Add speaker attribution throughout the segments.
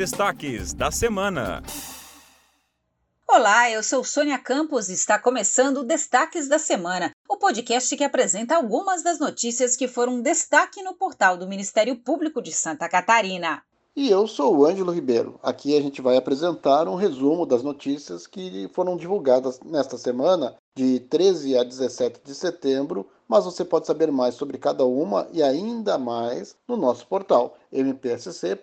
Speaker 1: destaques da semana.
Speaker 2: Olá, eu sou Sônia Campos e está começando o Destaques da Semana, o podcast que apresenta algumas das notícias que foram destaque no portal do Ministério Público de Santa Catarina.
Speaker 3: E eu sou o Ângelo Ribeiro. Aqui a gente vai apresentar um resumo das notícias que foram divulgadas nesta semana, de 13 a 17 de setembro, mas você pode saber mais sobre cada uma e ainda mais no nosso portal mpsc.mp.br.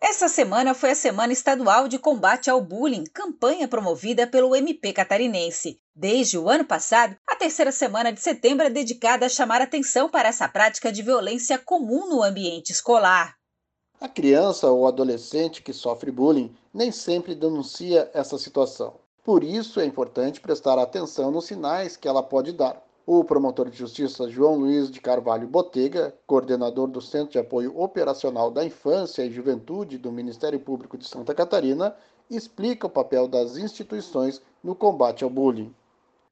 Speaker 2: Essa semana foi a Semana Estadual de Combate ao Bullying, campanha promovida pelo MP catarinense. Desde o ano passado, a terceira semana de setembro é dedicada a chamar atenção para essa prática de violência comum no ambiente escolar.
Speaker 3: A criança ou adolescente que sofre bullying nem sempre denuncia essa situação. Por isso é importante prestar atenção nos sinais que ela pode dar. O promotor de justiça João Luiz de Carvalho Botega, coordenador do Centro de Apoio Operacional da Infância e Juventude do Ministério Público de Santa Catarina, explica o papel das instituições no combate ao bullying.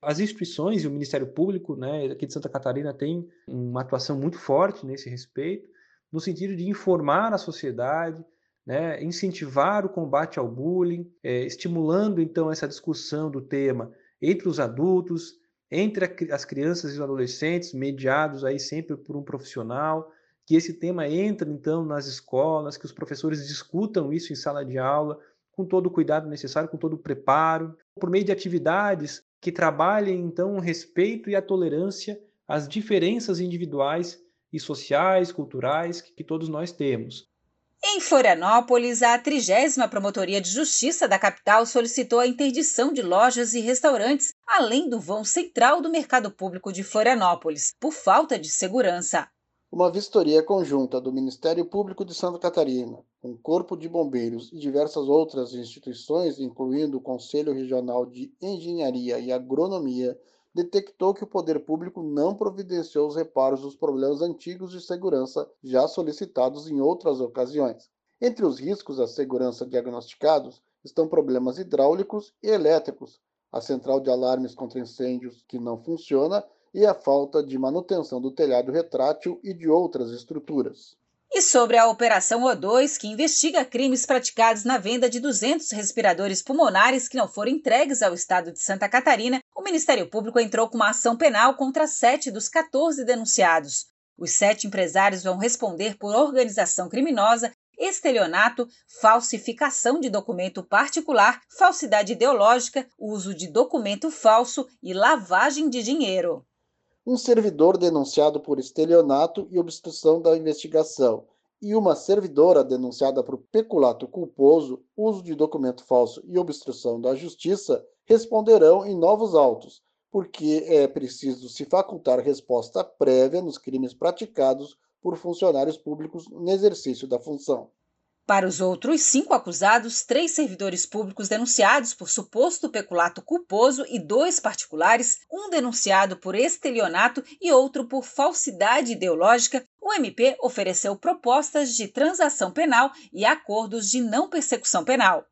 Speaker 4: As instituições e o Ministério Público né, aqui de Santa Catarina têm uma atuação muito forte nesse respeito, no sentido de informar a sociedade, né, incentivar o combate ao bullying, é, estimulando então essa discussão do tema entre os adultos, entre as crianças e os adolescentes, mediados aí sempre por um profissional, que esse tema entre então nas escolas, que os professores discutam isso em sala de aula, com todo o cuidado necessário, com todo o preparo, por meio de atividades que trabalhem então o respeito e a tolerância às diferenças individuais e sociais, culturais que, que todos nós temos.
Speaker 2: Em Florianópolis, a 30 Promotoria de Justiça da capital solicitou a interdição de lojas e restaurantes, além do vão central do mercado público de Florianópolis, por falta de segurança.
Speaker 3: Uma vistoria conjunta do Ministério Público de Santa Catarina, o Corpo de Bombeiros e diversas outras instituições, incluindo o Conselho Regional de Engenharia e Agronomia, detectou que o poder público não providenciou os reparos dos problemas antigos de segurança já solicitados em outras ocasiões. Entre os riscos à segurança diagnosticados estão problemas hidráulicos e elétricos, a central de alarmes contra incêndios que não funciona e a falta de manutenção do telhado retrátil e de outras estruturas.
Speaker 2: E sobre a Operação O2, que investiga crimes praticados na venda de 200 respiradores pulmonares que não foram entregues ao estado de Santa Catarina, o Ministério Público entrou com uma ação penal contra sete dos 14 denunciados. Os sete empresários vão responder por organização criminosa, estelionato, falsificação de documento particular, falsidade ideológica, uso de documento falso e lavagem de dinheiro
Speaker 3: um servidor denunciado por estelionato e obstrução da investigação, e uma servidora denunciada por peculato culposo, uso de documento falso e obstrução da justiça responderão em novos autos, porque é preciso se facultar resposta prévia nos crimes praticados por funcionários públicos no exercício da função.
Speaker 2: Para os outros cinco acusados, três servidores públicos denunciados por suposto peculato culposo e dois particulares, um denunciado por estelionato e outro por falsidade ideológica, o MP ofereceu propostas de transação penal e acordos de não persecução penal.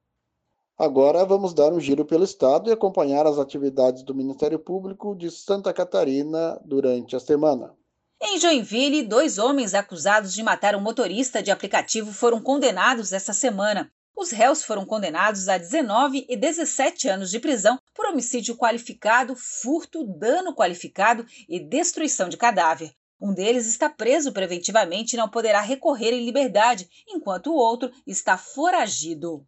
Speaker 3: Agora vamos dar um giro pelo Estado e acompanhar as atividades do Ministério Público de Santa Catarina durante a semana.
Speaker 2: Em Joinville, dois homens acusados de matar um motorista de aplicativo foram condenados essa semana. Os réus foram condenados a 19 e 17 anos de prisão por homicídio qualificado, furto, dano qualificado e destruição de cadáver. Um deles está preso preventivamente e não poderá recorrer em liberdade, enquanto o outro está foragido.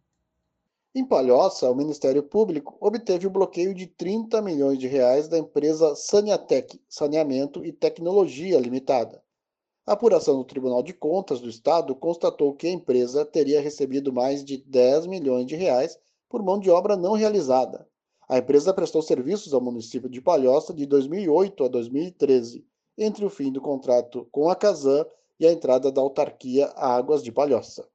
Speaker 3: Em Palhoça, o Ministério Público obteve o bloqueio de 30 milhões de reais da empresa Saniatec, Saneamento e Tecnologia Limitada. A apuração do Tribunal de Contas do Estado constatou que a empresa teria recebido mais de 10 milhões de reais por mão de obra não realizada. A empresa prestou serviços ao município de Palhoça de 2008 a 2013, entre o fim do contrato com a Casan e a entrada da autarquia Águas de Palhoça.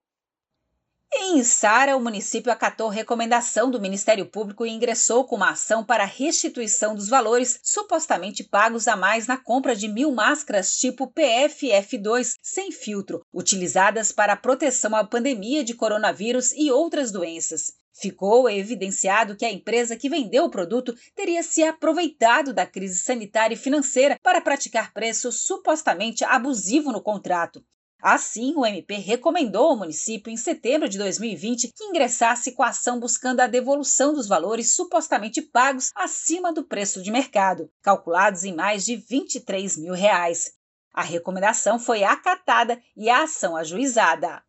Speaker 2: Em Sara, o município acatou recomendação do Ministério Público e ingressou com uma ação para restituição dos valores supostamente pagos a mais na compra de mil máscaras tipo PFF2 sem filtro, utilizadas para a proteção à pandemia de coronavírus e outras doenças. Ficou evidenciado que a empresa que vendeu o produto teria se aproveitado da crise sanitária e financeira para praticar preço supostamente abusivo no contrato. Assim, o MP recomendou ao município, em setembro de 2020, que ingressasse com a ação buscando a devolução dos valores supostamente pagos acima do preço de mercado, calculados em mais de 23 mil reais. A recomendação foi acatada e a ação ajuizada.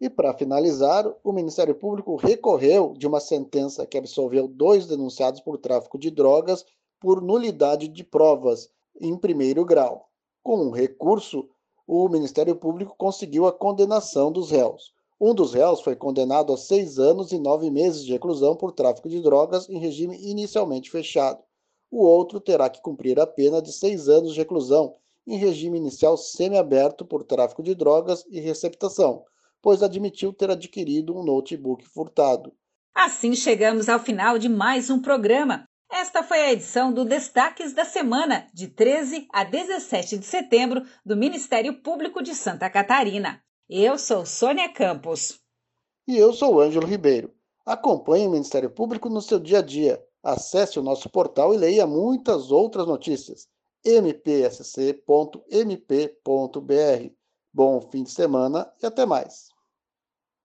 Speaker 3: E para finalizar, o Ministério Público recorreu de uma sentença que absolveu dois denunciados por tráfico de drogas por nulidade de provas em primeiro grau. Com um recurso, o Ministério Público conseguiu a condenação dos réus. Um dos réus foi condenado a seis anos e nove meses de reclusão por tráfico de drogas em regime inicialmente fechado. O outro terá que cumprir a pena de seis anos de reclusão em regime inicial semiaberto por tráfico de drogas e receptação, pois admitiu ter adquirido um notebook furtado.
Speaker 2: Assim chegamos ao final de mais um programa. Esta foi a edição do Destaques da Semana, de 13 a 17 de setembro, do Ministério Público de Santa Catarina. Eu sou Sônia Campos.
Speaker 3: E eu sou Ângelo Ribeiro. Acompanhe o Ministério Público no seu dia a dia. Acesse o nosso portal e leia muitas outras notícias. mpsc.mp.br. Bom fim de semana e até mais.